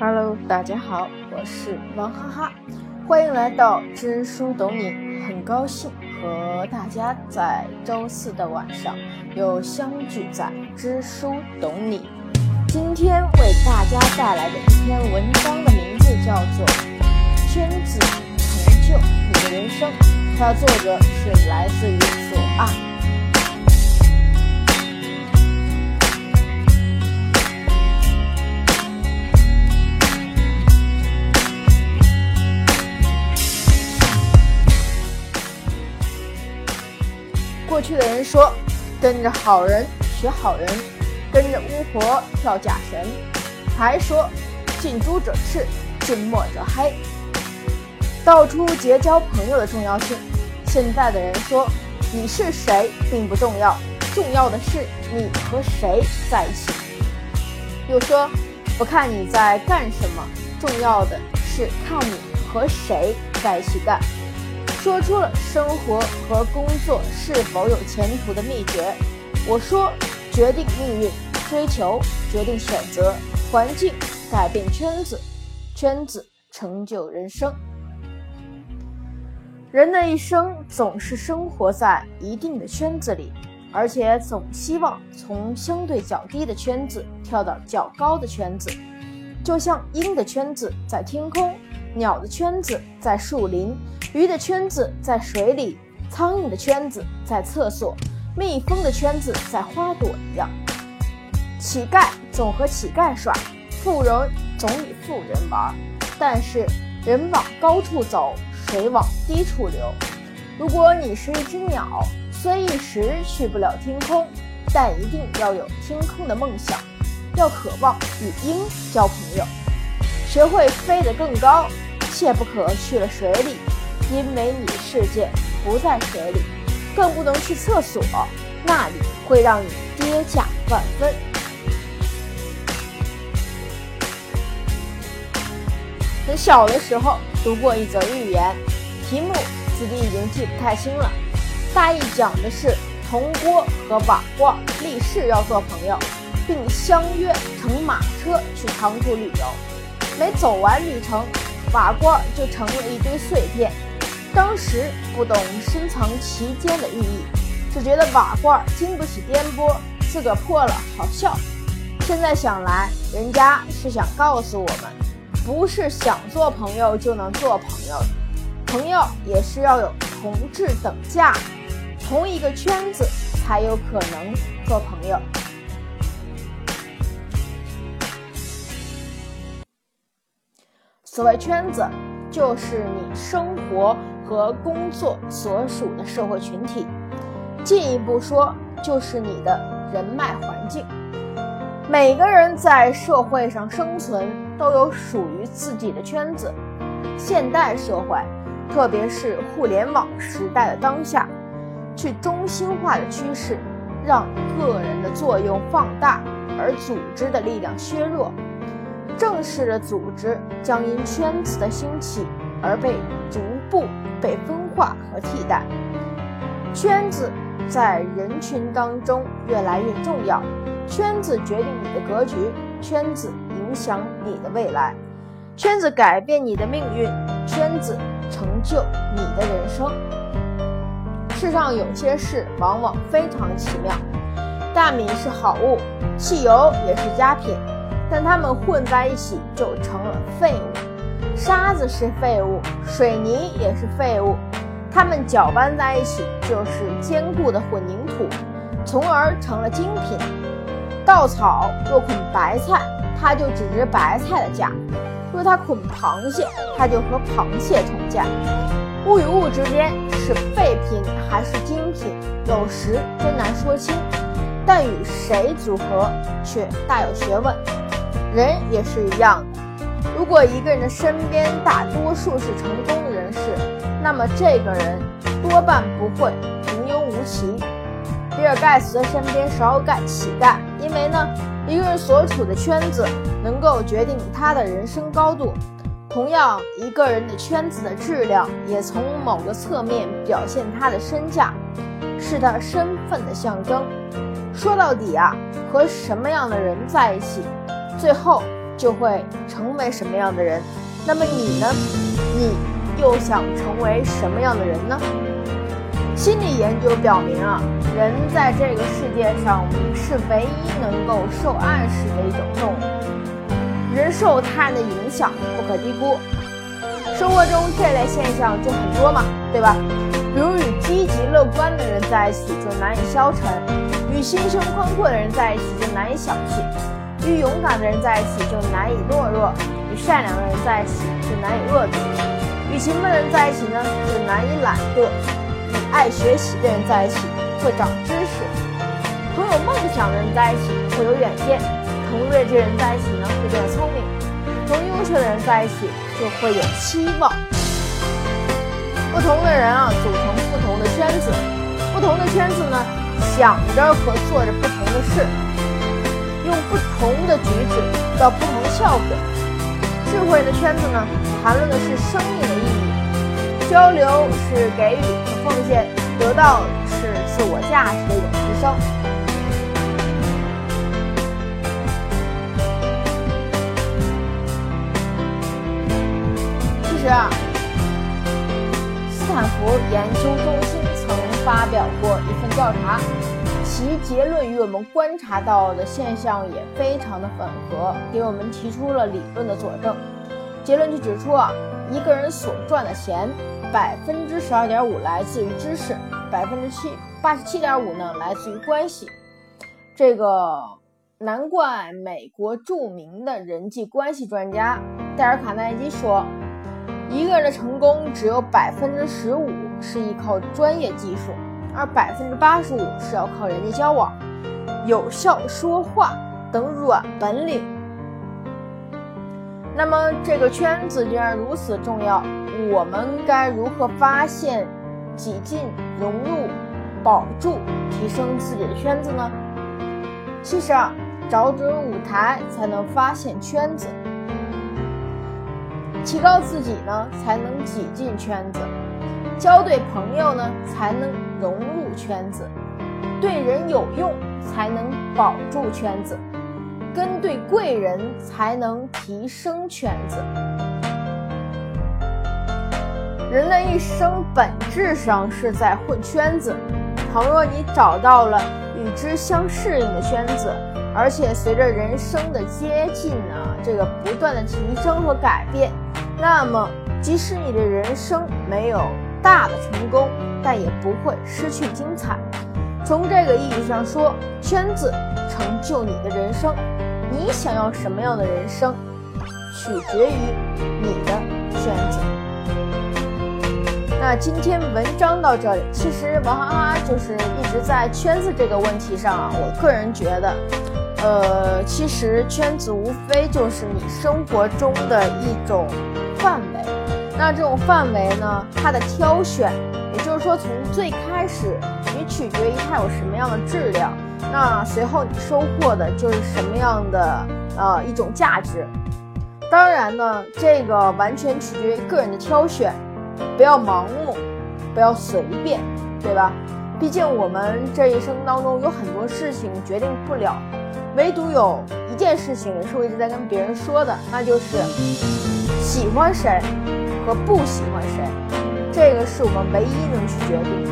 Hello，大家好，我是王哈哈，欢迎来到知书懂你。很高兴和大家在周四的晚上又相聚在知书懂你。今天为大家带来的一篇文章的名字叫做《圈子成就你的人生》，它的作者是来自于左岸。去的人说，跟着好人学好人，跟着巫婆跳假神，还说近朱者赤，近墨者黑。道出结交朋友的重要性。现在的人说，你是谁并不重要，重要的是你和谁在一起。又说，不看你在干什么，重要的是看你和谁在一起干。说出了生活和工作是否有前途的秘诀。我说，决定命运，追求决定选择，环境改变圈子，圈子成就人生。人的一生总是生活在一定的圈子里，而且总希望从相对较低的圈子跳到较高的圈子，就像鹰的圈子在天空，鸟的圈子在树林。鱼的圈子在水里，苍蝇的圈子在厕所，蜜蜂的圈子在花朵一样。乞丐总和乞丐耍，富人总与富人玩。但是人往高处走，水往低处流。如果你是一只鸟，虽一时去不了天空，但一定要有天空的梦想，要渴望与鹰交朋友，学会飞得更高，切不可去了水里。因为你的世界不在水里，更不能去厕所，那里会让你跌价万分。很小的时候读过一则寓言，题目自己已经记不太清了，大意讲的是铜锅和瓦罐立誓要做朋友，并相约乘马车去长途旅游。没走完旅程，瓦罐就成了一堆碎片。当时不懂深藏其间的寓意，只觉得瓦罐经不起颠簸，自个破了好笑。现在想来，人家是想告诉我们，不是想做朋友就能做朋友的，朋友也是要有同质等价，同一个圈子才有可能做朋友。所谓圈子，就是你生活。和工作所属的社会群体，进一步说就是你的人脉环境。每个人在社会上生存都有属于自己的圈子。现代社会，特别是互联网时代的当下，去中心化的趋势，让个人的作用放大，而组织的力量削弱。正式的组织将因圈子的兴起而被逐步。被分化和替代，圈子在人群当中越来越重要。圈子决定你的格局，圈子影响你的未来，圈子改变你的命运，圈子成就你的人生。世上有些事往往非常奇妙，大米是好物，汽油也是佳品，但它们混在一起就成了废物。沙子是废物，水泥也是废物，它们搅拌在一起就是坚固的混凝土，从而成了精品。稻草若捆白菜，它就只值白菜的价；若它捆螃蟹，它就和螃蟹同价。物与物之间是废品还是精品，有时真难说清，但与谁组合却大有学问。人也是一样的。如果一个人的身边大多数是成功的人士，那么这个人多半不会平庸无奇。比尔盖茨的身边少有干乞丐，因为呢，一个人所处的圈子能够决定他的人生高度。同样，一个人的圈子的质量也从某个侧面表现他的身价，是他身份的象征。说到底啊，和什么样的人在一起，最后。就会成为什么样的人。那么你呢？你又想成为什么样的人呢？心理研究表明啊，人在这个世界上是唯一能够受暗示的一种动物，人受他人的影响不可低估。生活中这类现象就很多嘛，对吧？比如与积极乐观的人在一起就难以消沉，与心胸宽阔的人在一起就难以小气，与勇敢的人在一起就难以懦弱，与善良的人在一起就难以恶毒，与勤奋的人在一起呢就难以懒惰，与爱学习的人在一起会长知识，同有梦想的人在一起会有远见，同睿智的人在一起呢会变得聪明，同优秀的人在一起。就会有期望。不同的人啊，组成不同的圈子，不同的圈子呢，想着和做着不同的事，用不止到不同效果。智慧的圈子呢，谈论的是生命的意义，交流是给予和奉献，得到是自我价值的一种提升。斯坦福研究中心曾发表过一份调查，其结论与我们观察到的现象也非常的吻合，给我们提出了理论的佐证。结论就指出啊，一个人所赚的钱，百分之十二点五来自于知识，百分之七八十七点五呢来自于关系。这个难怪美国著名的人际关系专家戴尔·卡耐基说。一个人的成功只有百分之十五是依靠专业技术，而百分之八十五是要靠人际交往、有效说话等软本领。那么这个圈子既然如此重要，我们该如何发现、挤进、融入、保住、提升自己的圈子呢？其实啊，找准舞台才能发现圈子。提高自己呢，才能挤进圈子；交对朋友呢，才能融入圈子；对人有用，才能保住圈子；跟对贵人，才能提升圈子。人的一生本质上是在混圈子。倘若你找到了与之相适应的圈子，而且随着人生的接近呢，这个不断的提升和改变。那么，即使你的人生没有大的成功，但也不会失去精彩。从这个意义上说，圈子成就你的人生。你想要什么样的人生，取决于你的圈子。那今天文章到这里，其实王哈哈就是一直在圈子这个问题上啊，我个人觉得。呃，其实圈子无非就是你生活中的一种范围。那这种范围呢，它的挑选，也就是说从最开始你取决于它有什么样的质量，那随后你收获的就是什么样的呃一种价值。当然呢，这个完全取决于个人的挑选，不要盲目，不要随便，对吧？毕竟我们这一生当中有很多事情决定不了。唯独有一件事情是我一直在跟别人说的，那就是喜欢谁和不喜欢谁，这个是我们唯一能去决定的。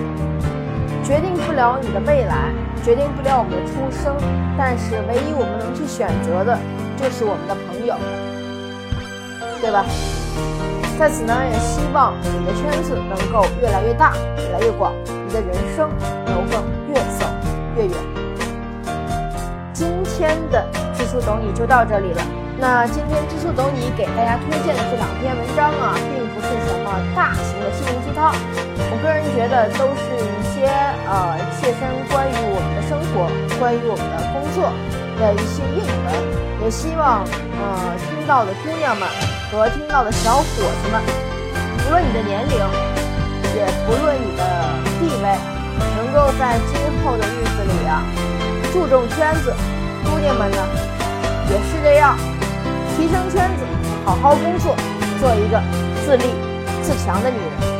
决定不了你的未来，决定不了我们的出生，但是唯一我们能去选择的，就是我们的朋友，对吧？在此呢，也希望你的圈子能够越来越大，越来越广，你的人生能够越走越远。今天的知书懂你就到这里了。那今天知书懂你给大家推荐的这两篇文章啊，并不是什么大型的心灵鸡汤，我个人觉得都是一些呃切身关于我们的生活、关于我们的工作的一些应文。也希望呃听到的姑娘们和听到的小伙子们，无论你的年龄，也不论你的地位，能够在今后的日子里啊，注重圈子。姑娘们呢，也是这样，提升圈子，好好工作，做一个自立自强的女人。